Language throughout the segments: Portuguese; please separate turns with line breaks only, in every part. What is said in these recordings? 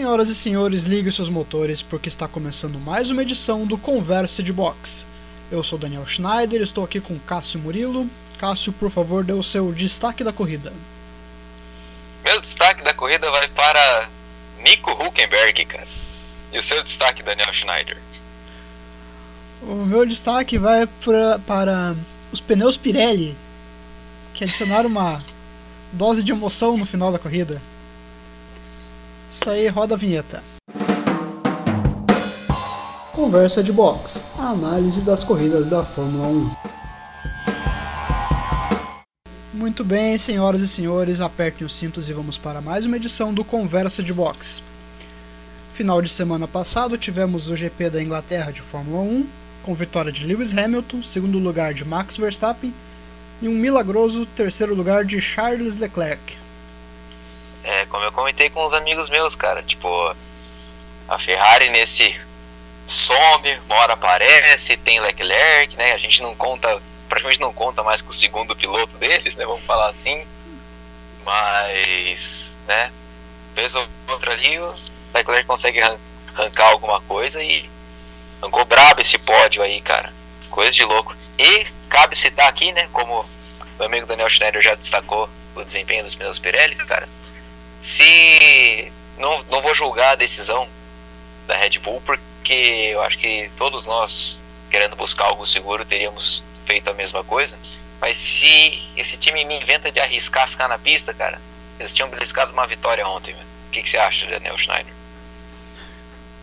Senhoras e senhores, liguem seus motores porque está começando mais uma edição do Conversa de Box. Eu sou Daniel Schneider, estou aqui com Cássio Murilo. Cássio, por favor, dê o seu destaque da corrida.
Meu destaque da corrida vai para Nico Huckenberg, cara. E o seu destaque, Daniel Schneider?
O meu destaque vai pra, para os pneus Pirelli, que adicionaram uma dose de emoção no final da corrida. Isso aí, roda a vinheta. Conversa de box, a análise das corridas da Fórmula 1. Muito bem, senhoras e senhores, apertem os cintos e vamos para mais uma edição do Conversa de Box. Final de semana passado tivemos o GP da Inglaterra de Fórmula 1, com vitória de Lewis Hamilton, segundo lugar de Max Verstappen e um milagroso terceiro lugar de Charles Leclerc.
É, como eu comentei com os amigos meus, cara, tipo, a Ferrari nesse some, uma hora aparece, tem Leclerc, né? A gente não conta, praticamente não conta mais com o segundo piloto deles, né? Vamos falar assim. Mas, né? Ou outra ali, o Leclerc consegue arrancar alguma coisa e arrancou brabo esse pódio aí, cara. Coisa de louco. E cabe citar aqui, né? Como o amigo Daniel Schneider já destacou o desempenho dos pneus Pirelli, cara se não, não vou julgar a decisão da Red Bull, porque eu acho que todos nós, querendo buscar algo seguro, teríamos feito a mesma coisa. Mas se esse time me inventa de arriscar ficar na pista, cara, eles tinham beliscado uma vitória ontem. O que, que você acha, Daniel Schneider?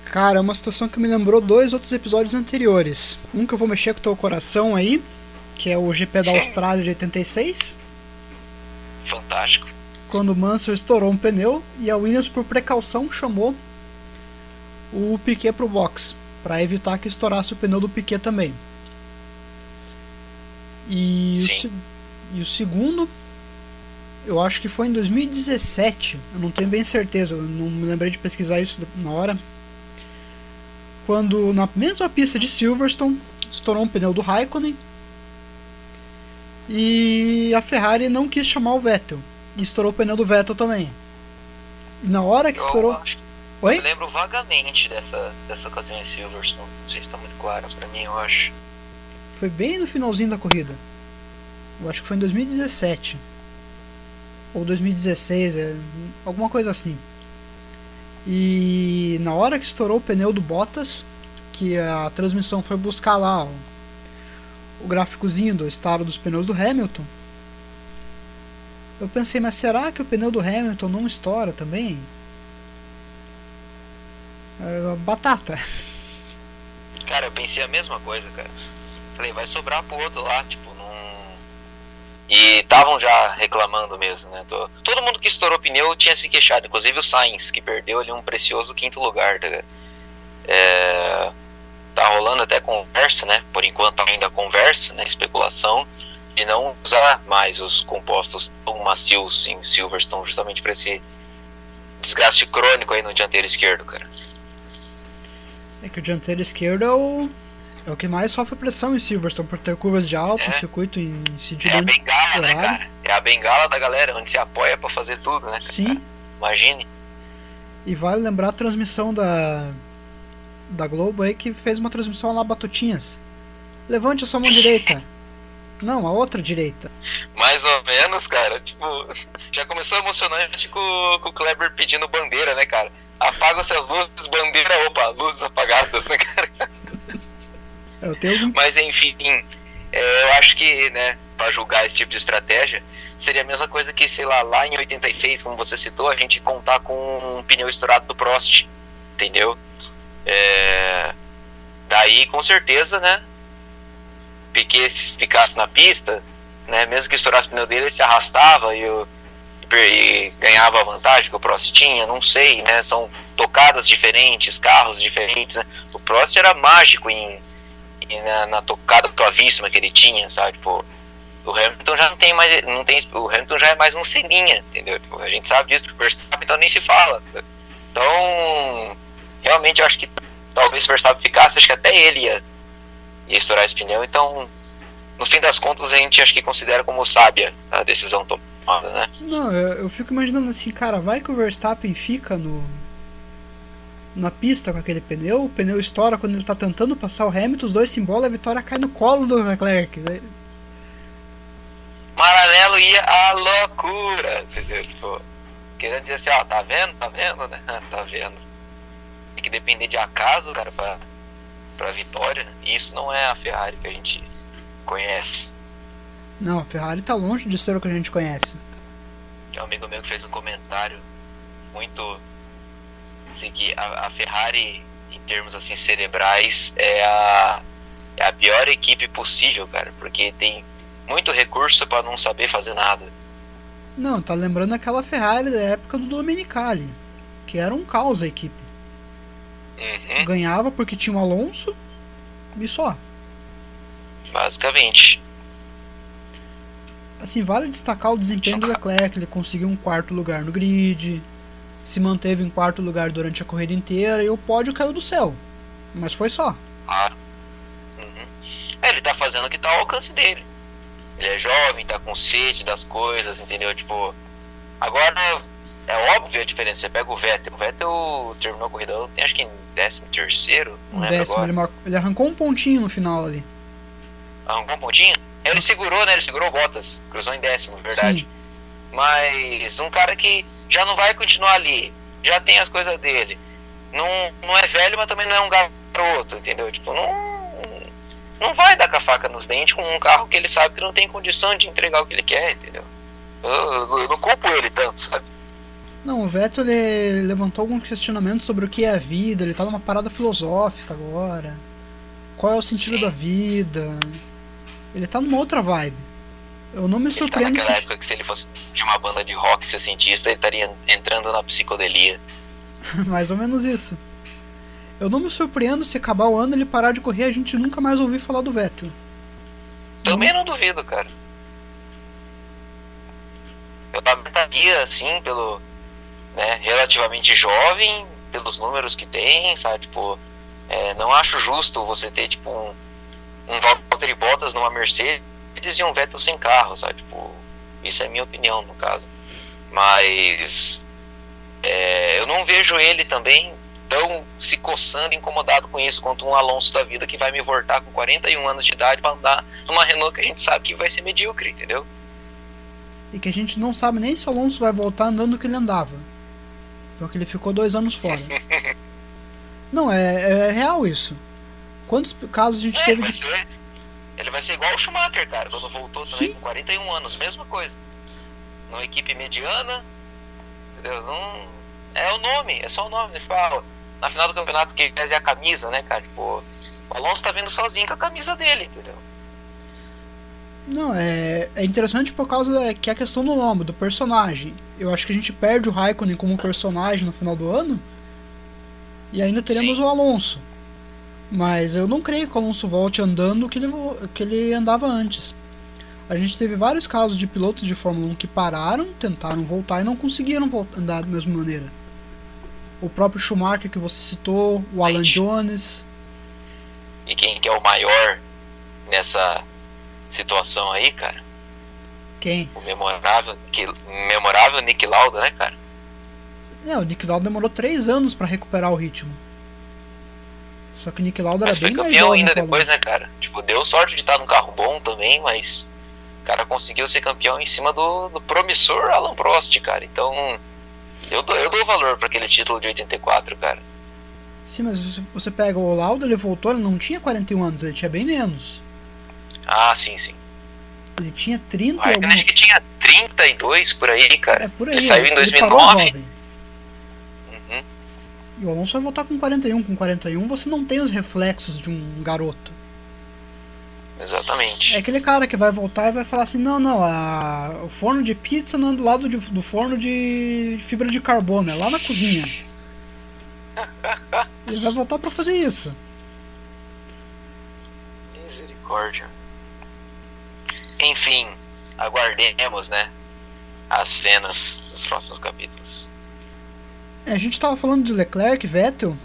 Cara, é uma situação que me lembrou dois outros episódios anteriores. Um que eu vou mexer com o teu coração aí, que é o GP da Austrália de 86.
Fantástico
quando o Mansell estourou um pneu e a Williams, por precaução, chamou o Piquet para o box para evitar que estourasse o pneu do Piquet também. E o, e o, segundo, eu acho que foi em 2017, eu não tenho bem certeza, eu não me lembrei de pesquisar isso na hora. Quando na mesma pista de Silverstone estourou um pneu do Raikkonen e a Ferrari não quis chamar o Vettel e estourou o pneu do Vettel também. E na hora que
eu
estourou.
Acho... Oi? Eu lembro vagamente dessa, dessa ocasião em Silverstone. Não sei se está muito claro pra mim, eu acho.
Foi bem no finalzinho da corrida. Eu acho que foi em 2017. Ou 2016, é, alguma coisa assim. E na hora que estourou o pneu do Bottas, que a transmissão foi buscar lá o gráficozinho do estado dos pneus do Hamilton, eu pensei, mas será que o pneu do Hamilton não estoura também? É, batata.
Cara, eu pensei a mesma coisa, cara. Falei, vai sobrar pro outro lá, tipo. E estavam já reclamando mesmo, né? Todo mundo que estourou pneu tinha se queixado, inclusive o Sainz, que perdeu ali um precioso quinto lugar, tá, é... Tá rolando até conversa, né? Por enquanto ainda conversa, né? Especulação de não usar mais os compostos tão macios em Silverstone, justamente para esse desgaste crônico aí no dianteiro esquerdo, cara.
É que o dianteiro esquerdo é o, é o que mais sofre pressão em Silverstone, por ter curvas de alto, é. um circuito em sentido
É a bengala, né, cara? É a bengala da galera, onde se apoia para fazer tudo, né? Cara?
Sim.
Imagine.
E vale lembrar a transmissão da da Globo aí que fez uma transmissão lá Batutinhas. Levante a sua mão direita. Não, a outra direita.
Mais ou menos, cara. Tipo, já começou emocionante com, com o Kleber pedindo bandeira, né, cara? Apaga-se as luzes, bandeira, opa, luzes apagadas, né, cara?
Eu tenho...
Mas enfim, é, eu acho que, né, pra julgar esse tipo de estratégia, seria a mesma coisa que, sei lá, lá em 86, como você citou, a gente contar com um pneu estourado do Prost, entendeu? É... Daí, com certeza, né, Piquet ficasse na pista, né, mesmo que estourasse o pneu dele, ele se arrastava e, e ganhava a vantagem que o Prost tinha, não sei, né, são tocadas diferentes, carros diferentes, né, o Prost era mágico em, em na, na, tocada suavíssima que ele tinha, sabe, tipo, o Hamilton já não tem mais, não tem, o Hamilton já é mais um ceninha, entendeu, tipo, a gente sabe disso, o Verstappen então nem se fala, então, realmente eu acho que talvez o Verstappen ficasse, acho que até ele ia e estourar esse pneu. Então, no fim das contas, a gente acho que considera como sábia a decisão tomada, né?
Não, eu, eu fico imaginando assim, cara, vai que o Verstappen fica no, na pista com aquele pneu, o pneu estoura quando ele tá tentando passar o Hamilton, os dois se embolam, a vitória cai no colo do Leclerc.
Maranello ia à loucura, entendeu? Tipo, querendo dizer assim, ó, tá vendo, tá vendo, né? tá vendo. Tem que depender de acaso, cara, pra, pra vitória. E isso não é a Ferrari que a gente conhece.
Não, a Ferrari tá longe de ser o que a gente conhece.
Tem um amigo meu que fez um comentário muito assim, que a, a Ferrari, em termos assim cerebrais, é a, é a pior equipe possível, cara, porque tem muito recurso para não saber fazer nada.
Não, tá lembrando aquela Ferrari da época do Domenicali, que era um caos a equipe.
Uhum.
Ganhava porque tinha o Alonso e só.
Basicamente.
Assim, vale destacar o desempenho do Leclerc, ele conseguiu um quarto lugar no grid, se manteve em quarto lugar durante a corrida inteira e o pódio caiu do céu. Mas foi só.
Ah. Uhum. É, ele tá fazendo o que tá ao alcance dele. Ele é jovem, tá com sede das coisas, entendeu? Tipo, agora é óbvio a diferença. Você pega o Vettel. O Vettel terminou a corrida, tem acho que em 13 terceiro, não
um décimo, ele, marcou, ele, arrancou um pontinho no final ali.
Arrancou um pontinho? Ele segurou, né? Ele segurou botas. Cruzou em décimo, verdade. Sim. Mas um cara que já não vai continuar ali. Já tem as coisas dele. Não, não é velho, mas também não é um garoto, entendeu? Tipo, não. Não vai dar com a faca nos dentes com um carro que ele sabe que não tem condição de entregar o que ele quer, entendeu? Eu, eu, eu não culpo ele tanto, sabe?
Não, o Vettel ele levantou alguns questionamentos sobre o que é a vida, ele tá numa parada filosófica agora. Qual é o sentido Sim. da vida? Ele tá numa outra vibe. Eu não me surpreendo.
Ele tá naquela se... época que se ele fosse de uma banda de rock ser cientista, ele estaria entrando na psicodelia.
Mais ou menos isso. Eu não me surpreendo se acabar o ano ele parar de correr e a gente nunca mais ouvir falar do Vettel.
Também não, não duvido, cara. Eu lamentaria, assim, pelo. Né, relativamente jovem, pelos números que tem, sabe? Tipo, é, não acho justo você ter, tipo, um, um Valtteri Bottas numa Mercedes eles iam Vettel sem carro, sabe? Tipo, isso é minha opinião no caso. Mas é, eu não vejo ele também tão se coçando, incomodado com isso, quanto um Alonso da vida que vai me voltar com 41 anos de idade para andar numa Renault que a gente sabe que vai ser medíocre, entendeu?
E que a gente não sabe nem se o Alonso vai voltar andando o que ele andava. Porque ele ficou dois anos fora. não, é, é, real isso. Quantos casos a gente é, teve de.
Ser. Ele vai ser igual o Schumacher, cara, quando voltou também Sim. com 41 anos, mesma coisa. Numa equipe mediana, entendeu? Não, é o nome, é só o nome. Ele fala, na final do campeonato que pese a camisa, né, cara? Tipo, o Alonso tá vindo sozinho com a camisa dele, entendeu?
Não, é, é interessante por causa que é a questão do nome, do personagem. Eu acho que a gente perde o Raikkonen como personagem no final do ano. E ainda teremos Sim. o Alonso. Mas eu não creio que o Alonso volte andando o que ele, que ele andava antes. A gente teve vários casos de pilotos de Fórmula 1 que pararam, tentaram voltar e não conseguiram voltar, andar da mesma maneira. O próprio Schumacher que você citou, o Alan Jones.
E quem que é o maior nessa situação aí, cara?
Quem?
O memorável, que, memorável Nick Lauda, né, cara?
É, o Nick Lauda demorou três anos para recuperar o ritmo. Só que o Nick Lauda
era
bem
mais
campeão
ainda depois, né, cara? Tipo, deu sorte de estar num carro bom também, mas o cara conseguiu ser campeão em cima do, do promissor Alan Prost, cara. Então, eu dou, eu dou valor para aquele título de 84, cara.
Sim, mas você pega o Lauda, ele voltou, ele não tinha 41 anos, ele tinha bem menos.
Ah, sim, sim.
Ele tinha 30
ah,
alguma...
acho que tinha 32 por aí, cara.
É, por aí,
ele saiu em 2009.
E o Alonso vai voltar com 41. Com 41 você não tem os reflexos de um garoto.
Exatamente.
É aquele cara que vai voltar e vai falar assim: não, não, a, o forno de pizza não é do lado de, do forno de fibra de carbono, é lá na cozinha. Ele vai voltar para fazer isso.
Misericórdia. Enfim, aguardemos, né? As cenas dos próximos capítulos.
É, a gente estava falando de Leclerc, Vettel.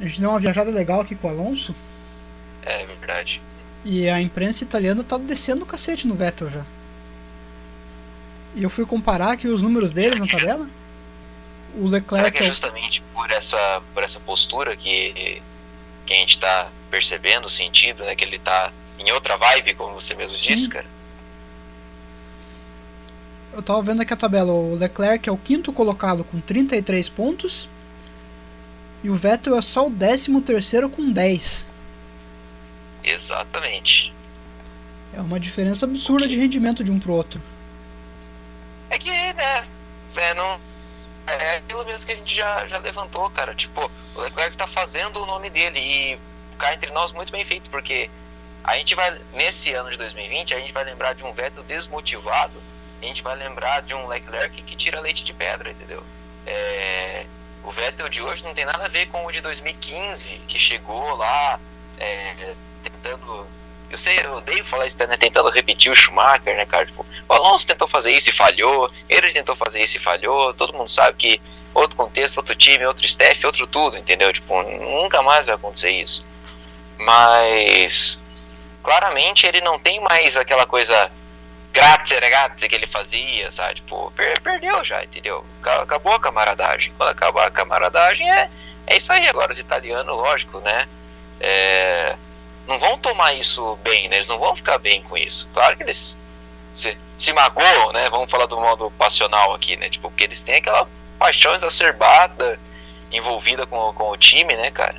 A gente deu uma viajada legal aqui com o Alonso.
É verdade.
E a imprensa italiana tá descendo o cacete no Vettel já. E eu fui comparar aqui os números deles na tabela. O Leclerc.
Será que é justamente por essa, por essa postura que, que a gente tá percebendo, sentindo, né? Que ele tá em outra vibe, como você mesmo
Sim.
disse, cara.
Eu tava vendo aqui a tabela. O Leclerc é o quinto colocado com 33 pontos. E o Vettel é só o décimo terceiro com 10.
Exatamente.
É uma diferença absurda de rendimento de um pro outro.
É que, né, é, não, é aquilo mesmo que a gente já, já levantou, cara. Tipo, o Leclerc tá fazendo o nome dele e cá entre nós muito bem feito, porque a gente vai, nesse ano de 2020, a gente vai lembrar de um Vettel desmotivado, a gente vai lembrar de um Leclerc que tira leite de pedra, entendeu? É, o Vettel de hoje não tem nada a ver com o de 2015, que chegou lá é, tentando. Eu sei, eu odeio falar isso, né? Tentando repetir o Schumacher, né, cara? Tipo, o Alonso tentou fazer isso e falhou, ele tentou fazer isso e falhou, todo mundo sabe que outro contexto, outro time, outro staff, outro tudo, entendeu? Tipo, nunca mais vai acontecer isso. Mas claramente ele não tem mais aquela coisa grazie ragazzi que ele fazia, sabe? Tipo, per perdeu já, entendeu? Acabou a camaradagem. Quando acabar a camaradagem é, é isso aí. Agora os italianos, lógico, né? É, não vão tomar isso bem, né? Eles não vão ficar bem com isso. Claro que eles se, se magoam, né? Vamos falar do modo passional aqui, né? Tipo, porque eles têm aquela paixão exacerbada envolvida com, com o time, né, cara?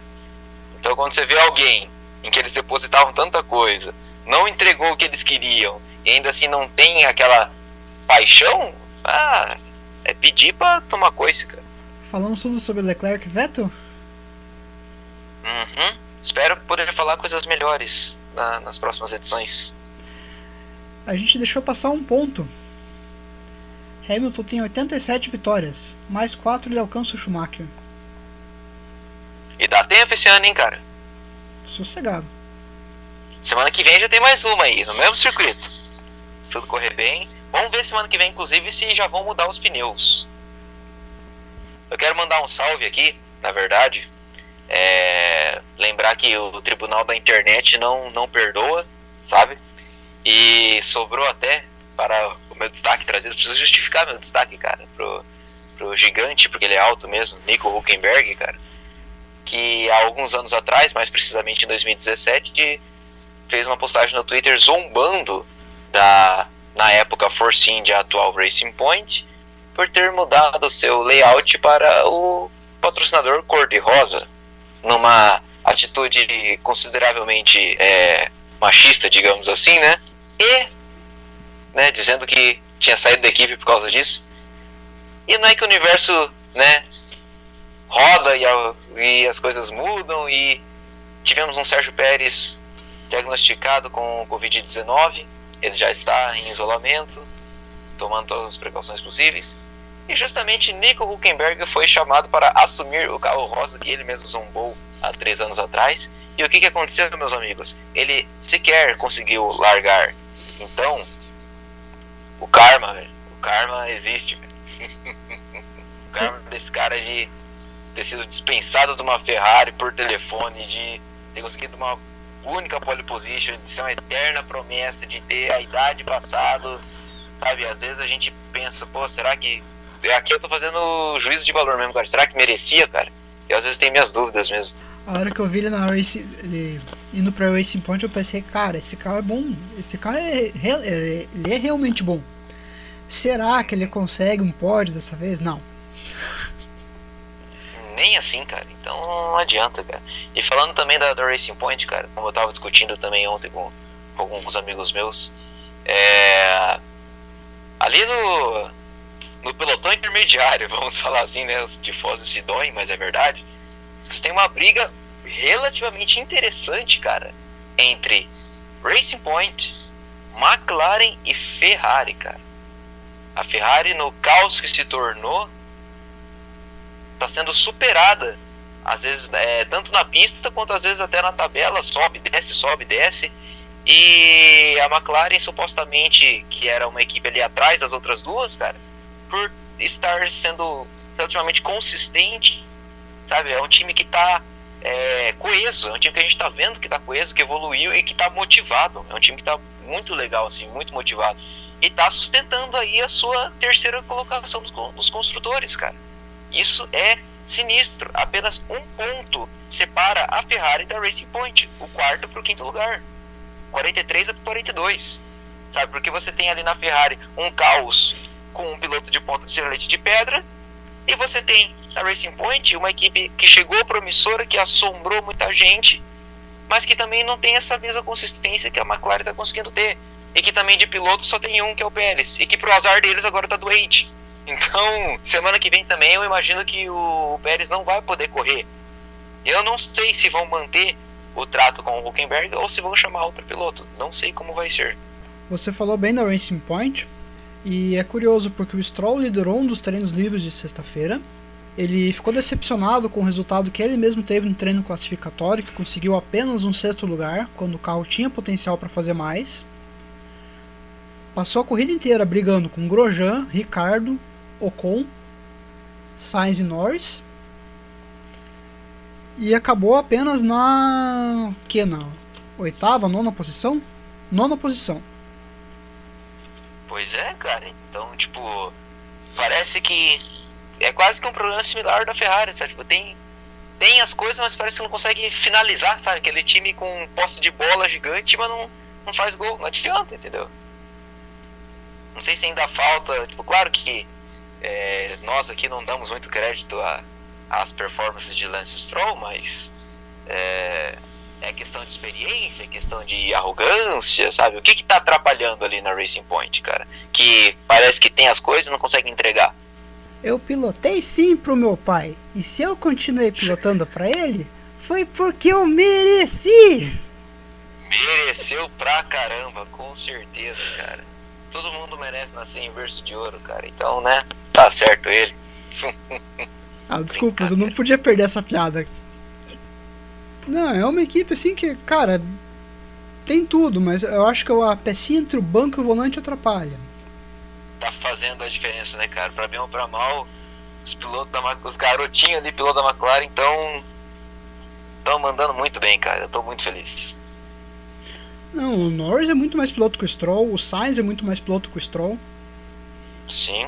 Então quando você vê alguém em que eles depositavam tanta coisa, não entregou o que eles queriam, e ainda assim não tem aquela paixão, ah, é pedir pra tomar coisa, cara.
Falamos tudo sobre Leclerc e Vettel?
Uhum. Espero poder falar coisas melhores na, nas próximas edições.
A gente deixou passar um ponto. Hamilton tem 87 vitórias, mais 4 ele alcança o Schumacher.
E dá tempo esse ano, hein, cara?
Sossegado.
Semana que vem já tem mais uma aí, no mesmo circuito. Se tudo correr bem. Vamos ver semana que vem, inclusive, se já vão mudar os pneus. Eu quero mandar um salve aqui, na verdade. É, lembrar que o tribunal da internet não, não perdoa, sabe? E sobrou até para o meu destaque trazido. Preciso justificar meu destaque, cara, pro, pro gigante, porque ele é alto mesmo, Nico Huckenberg, cara. Que há alguns anos atrás, mais precisamente em 2017, fez uma postagem no Twitter zombando da, na época, Force India atual Racing Point, por ter mudado seu layout para o patrocinador cor-de-rosa, numa atitude consideravelmente é, machista, digamos assim, né? E, né, dizendo que tinha saído da equipe por causa disso. E não é que o universo, né, roda e, a, e as coisas mudam e tivemos um Sérgio Pérez diagnosticado com Covid-19. Ele já está em isolamento, tomando todas as precauções possíveis. E justamente Nico Huckenberg foi chamado para assumir o carro rosa que ele mesmo zombou há três anos atrás. E o que, que aconteceu, meus amigos? Ele sequer conseguiu largar. Então, o karma, velho. O karma existe, o karma desse cara de ter sido dispensado de uma Ferrari por telefone, de ter conseguido uma única pole position, de ser uma eterna promessa, de ter a idade passada, sabe? Às vezes a gente pensa, pô, será que. Aqui eu tô fazendo juízo de valor mesmo, cara. Será que merecia, cara? Eu às vezes tenho minhas dúvidas mesmo.
A hora que eu vi ele na Race, ele indo pra Racing Point, eu pensei, cara, esse carro é bom. Esse carro é, é, ele é realmente bom. Será que ele consegue um pódio dessa vez? Não.
Nem assim, cara. Então não adianta, cara. E falando também da, da Racing Point, cara, como eu tava discutindo também ontem com, com alguns amigos meus, é, ali no, no pelotão intermediário, vamos falar assim, né? Os tifosos se doem, mas é verdade. Você tem uma briga relativamente interessante, cara, entre Racing Point, McLaren e Ferrari, cara. A Ferrari, no caos que se tornou, está sendo superada, às vezes, é, tanto na pista quanto às vezes até na tabela, sobe, desce, sobe, desce. E a McLaren, supostamente, que era uma equipe ali atrás das outras duas, cara, por estar sendo relativamente consistente, sabe? É um time que está é, coeso, é um time que a gente está vendo que está coeso, que evoluiu e que está motivado. É um time que está muito legal, assim, muito motivado. E está sustentando aí a sua terceira colocação dos, dos construtores, cara. Isso é sinistro. Apenas um ponto separa a Ferrari da Racing Point, o quarto para o quinto lugar. 43 a 42. Sabe? Porque você tem ali na Ferrari um caos com um piloto de ponta de leite de pedra. E você tem na Racing Point uma equipe que chegou promissora, que assombrou muita gente, mas que também não tem essa mesma consistência que a McLaren está conseguindo ter. E que também de piloto só tem um, que é o Pérez. E que pro azar deles agora tá doente. Então, semana que vem também eu imagino que o Pérez não vai poder correr. Eu não sei se vão manter o trato com o Huckenberg ou se vão chamar outro piloto. Não sei como vai ser.
Você falou bem da Racing Point. E é curioso porque o Stroll liderou um dos treinos livres de sexta-feira. Ele ficou decepcionado com o resultado que ele mesmo teve no treino classificatório, que conseguiu apenas um sexto lugar, quando o carro tinha potencial para fazer mais. Passou a corrida inteira brigando com Grosjean, Ricardo, Ocon, Sainz e Norris. E acabou apenas na. que? Na oitava, nona posição? Nona posição.
Pois é, cara. Então, tipo, parece que é quase que um problema similar da Ferrari, sabe? Tipo, tem, tem as coisas, mas parece que não consegue finalizar, sabe? Aquele time com posse de bola gigante, mas não, não faz gol. Não adianta, entendeu? Não sei se ainda falta. Tipo, claro que é, nós aqui não damos muito crédito às performances de Lance Stroll, mas é, é questão de experiência, é questão de arrogância, sabe? O que que tá atrapalhando ali na Racing Point, cara? Que parece que tem as coisas e não consegue entregar.
Eu pilotei sim pro meu pai. E se eu continuei pilotando para ele, foi porque eu mereci.
Mereceu pra caramba, com certeza, cara. Todo mundo merece nascer em berço de ouro, cara. Então, né? Tá certo ele.
ah, desculpa, eu não podia perder essa piada. Não, é uma equipe assim que, cara, tem tudo, mas eu acho que a pecinha entre o banco e o volante atrapalha.
Tá fazendo a diferença, né, cara? Pra bem ou pra mal, os pilotos da os garotinhos ali, piloto da McLaren, então estão mandando muito bem, cara. Eu tô muito feliz.
Não, o Norris é muito mais piloto que o Stroll, o Sainz é muito mais piloto que o Stroll.
Sim.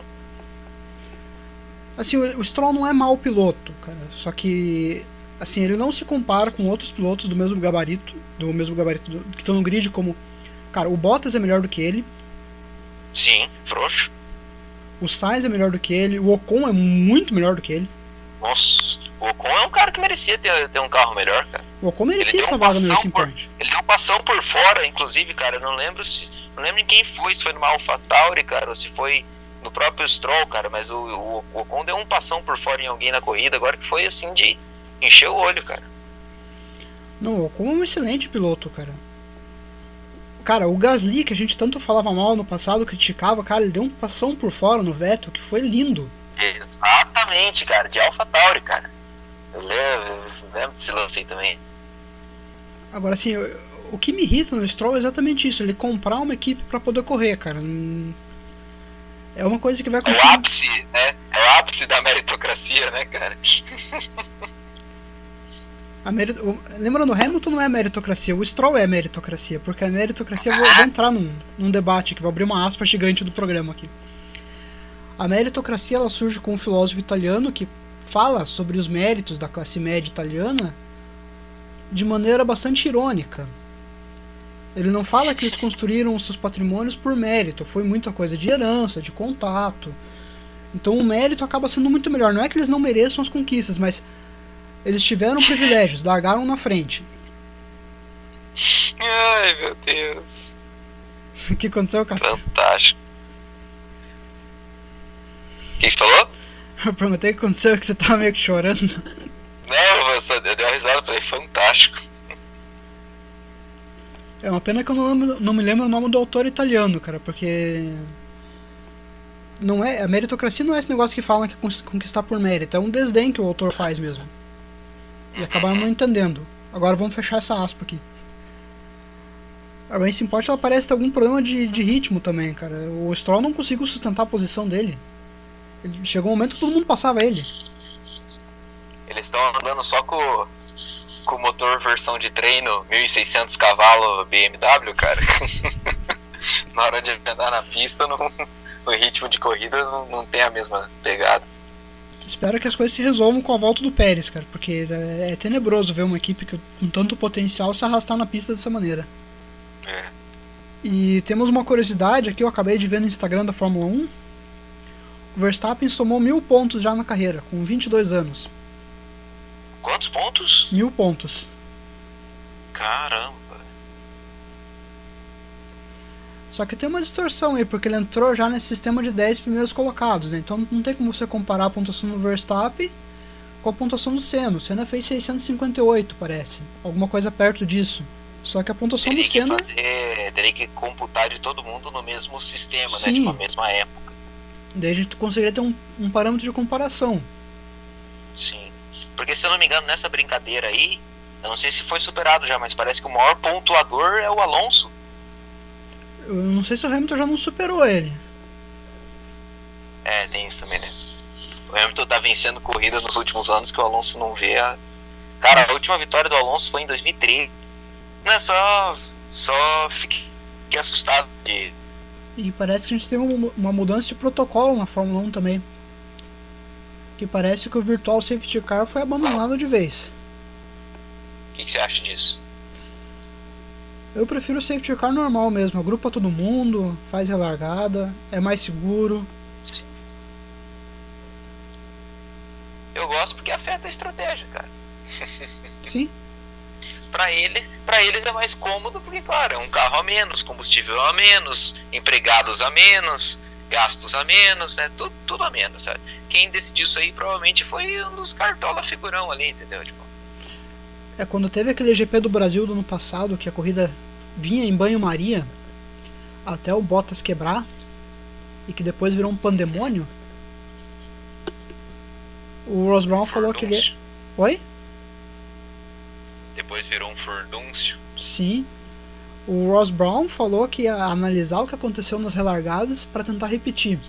Assim, o, o Stroll não é mau piloto, cara. Só que assim, ele não se compara com outros pilotos do mesmo gabarito, do mesmo gabarito do, que estão no grid como, cara, o Bottas é melhor do que ele.
Sim, frouxo.
O Sainz é melhor do que ele, o Ocon é muito melhor do que ele.
Nossa, o Ocon é um cara que merecia ter, ter um carro melhor, cara.
O Ocon merecia essa vaga no Racing Point.
Ele deu passão por fora, inclusive, cara, eu não lembro se, não lembro quem foi, se foi numa AlphaTauri, cara, ou se foi no próprio Stroll, cara, mas o, o, o Ocon deu um passão por fora em alguém na corrida, agora que foi assim de encher o olho, cara.
Não, o Ocon é um excelente piloto, cara. Cara, o Gasly, que a gente tanto falava mal no passado, criticava, cara, ele deu um passão por fora no Vettel, que foi lindo.
Exatamente, cara, de AlphaTauri, cara. Eu lembro, eu lembro desse lance aí também.
Agora, assim, o que me irrita no Stroll é exatamente isso, ele comprar uma equipe para poder correr, cara. É uma coisa que vai
acontecer. É o ápice, né? É o ápice da meritocracia, né, cara?
A merit... Lembrando, o Hamilton não é meritocracia, o Stroll é meritocracia, porque a meritocracia eu vou, vou entrar num, num debate que vou abrir uma aspa gigante do programa aqui. A meritocracia ela surge com um filósofo italiano que fala sobre os méritos da classe média italiana de maneira bastante irônica. Ele não fala que eles construíram os seus patrimônios por mérito, foi muita coisa de herança, de contato. Então o mérito acaba sendo muito melhor. Não é que eles não mereçam as conquistas, mas eles tiveram privilégios, largaram na frente.
Ai, meu Deus.
o que aconteceu, Cássio?
Fantástico. O que você falou?
Eu perguntei o que aconteceu, que você tava meio que chorando.
Não, eu, só, eu dei uma risada, falei, fantástico.
É uma pena que eu não, lembro, não me lembro o nome do autor italiano, cara, porque. Não é, a meritocracia não é esse negócio que falam que conquistar por mérito, é um desdém que o autor faz mesmo. E acabaram não entendendo. Agora vamos fechar essa aspa aqui. A Racing Point ela parece ter algum problema de, de ritmo também, cara. O Stroll não conseguiu sustentar a posição dele. Ele, chegou um momento que todo mundo passava ele.
Eles estão andando só com, com o motor versão de treino 1600 cavalos BMW, cara. na hora de andar na pista, não, o ritmo de corrida não, não tem a mesma pegada.
Espero que as coisas se resolvam com a volta do Pérez, cara, porque é, é tenebroso ver uma equipe que, com tanto potencial se arrastar na pista dessa maneira.
É.
E temos uma curiosidade aqui, eu acabei de ver no Instagram da Fórmula 1. Verstappen somou mil pontos já na carreira, com 22 anos.
Quantos pontos?
Mil pontos.
Caramba.
Só que tem uma distorção aí, porque ele entrou já nesse sistema de 10 primeiros colocados, né? Então não tem como você comparar a pontuação do Verstappen com a pontuação do Senna. O Senna fez 658, parece. Alguma coisa perto disso. Só que a pontuação
Teria
do Senna.
fazer, teria que computar de todo mundo no mesmo sistema, né?
Sim.
Tipo, a mesma época.
Daí a gente conseguiria ter um, um parâmetro de comparação.
Sim. Porque se eu não me engano, nessa brincadeira aí, eu não sei se foi superado já, mas parece que o maior pontuador é o Alonso.
Eu não sei se o Hamilton já não superou ele.
É, tem isso também, né? O Hamilton tá vencendo corrida nos últimos anos que o Alonso não vê a. Cara, a última vitória do Alonso foi em 2013. Não é só. Só fiquei, fiquei assustado de.
E parece que a gente teve uma uma mudança de protocolo na Fórmula 1 também. Que parece que o Virtual Safety Car foi abandonado de vez.
O que, que você acha disso?
Eu prefiro o safety car normal mesmo, agrupa todo mundo, faz relargada, é mais seguro.
Eu gosto porque afeta a estratégia, cara.
Sim,
Pra ele, para eles é mais cômodo porque, claro, é um carro a menos, combustível a menos, empregados a menos, gastos a menos, né? Tudo, tudo a menos, sabe? Quem decidiu isso aí provavelmente foi um dos cartola figurão ali, entendeu? Tipo,
é quando teve aquele GP do Brasil do ano passado, que a corrida vinha em banho-maria até o Bottas quebrar e que depois virou um pandemônio. O Ross Brown falou que ele. Oi?
Depois virou um furdúncio.
Sim. O Ross Brown falou que ia analisar o que aconteceu nas relargadas para tentar repetir.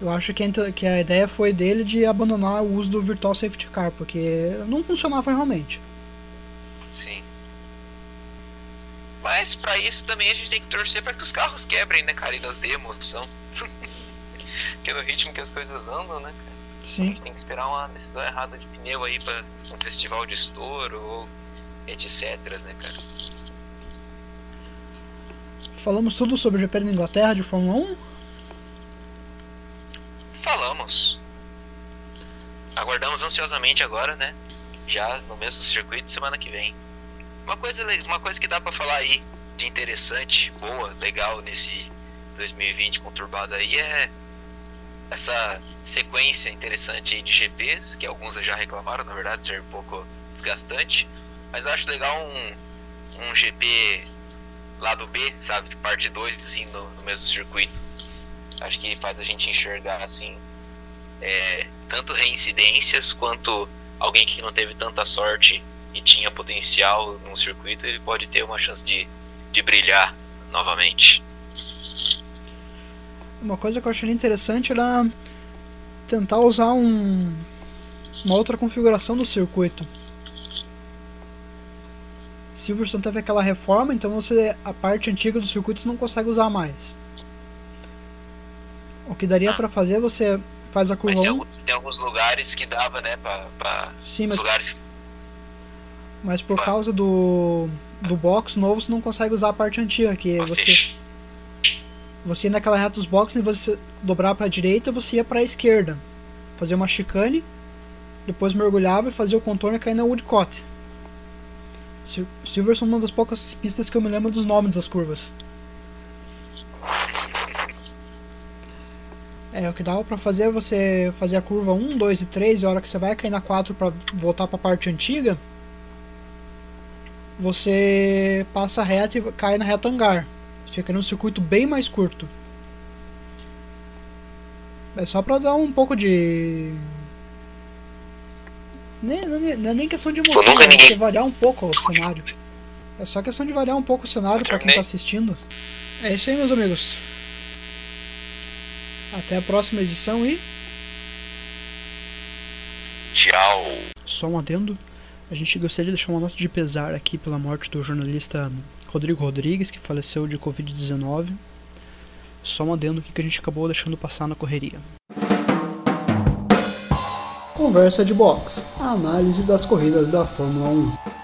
Eu acho que a, que a ideia foi dele de abandonar o uso do Virtual Safety Car, porque não funcionava realmente.
Sim. Mas pra isso também a gente tem que torcer pra que os carros quebrem, né, cara? E nos dê emoção. Porque no ritmo que as coisas andam, né, cara? A
Sim.
gente tem que esperar uma decisão errada de pneu aí pra um festival de estouro ou etc, né, cara?
Falamos tudo sobre o GP da Inglaterra de Fórmula 1.
Falamos. Aguardamos ansiosamente agora, né? Já no mesmo circuito semana que vem. Uma coisa, uma coisa que dá pra falar aí de interessante, boa, legal nesse 2020 conturbado aí é essa sequência interessante aí de GPs, que alguns já reclamaram, na verdade, ser um pouco desgastante. Mas eu acho legal um, um GP lado B, sabe? Parte 2, assim, no, no mesmo circuito. Acho que faz a gente enxergar, assim, é, tanto reincidências quanto alguém que não teve tanta sorte e tinha potencial num circuito, ele pode ter uma chance de, de brilhar novamente.
Uma coisa que eu achei interessante era tentar usar um, uma outra configuração do circuito. Silverstone teve aquela reforma, então você a parte antiga do circuito você não consegue usar mais. O que daria
Ah.
pra fazer você faz a curva
tem,
1.
alguns, tem alguns lugares que dava, né, pra, pra
Sim, mas,
lugares.
mas por causa do do box novo você não consegue usar a parte antiga, que
pra
você
fech-
Você ia naquela reta dos boxes e você dobrar para a direita, você ia para a esquerda. Fazer uma chicane, depois mergulhava e fazia o contorno e cair na Woodcott. Sil- Silverstone é uma das poucas pistas que eu me lembro dos nomes das curvas. É, o que dava pra fazer é você fazer a curva 1, 2 e 3 e a hora que você vai cair na 4 pra voltar pra parte antiga, você passa reta e cai na reta hangar. Fica num circuito bem mais curto. É só pra dar um pouco de. Nem, não é- não é nem questão de emoção,
nunca
é
ninguém-
você variar um pouco o cenário. É só questão de variar um pouco o cenário pra quem tá assistindo. É isso aí, meus amigos. Até a próxima edição e.
Tchau.
Só um adendo. A gente gostaria de deixar uma nota de pesar aqui pela morte do jornalista Rodrigo Rodrigues, que faleceu de Covid-19. Só um adendo que a gente acabou deixando passar na correria. Conversa de Box, a análise das corridas da Fórmula 1.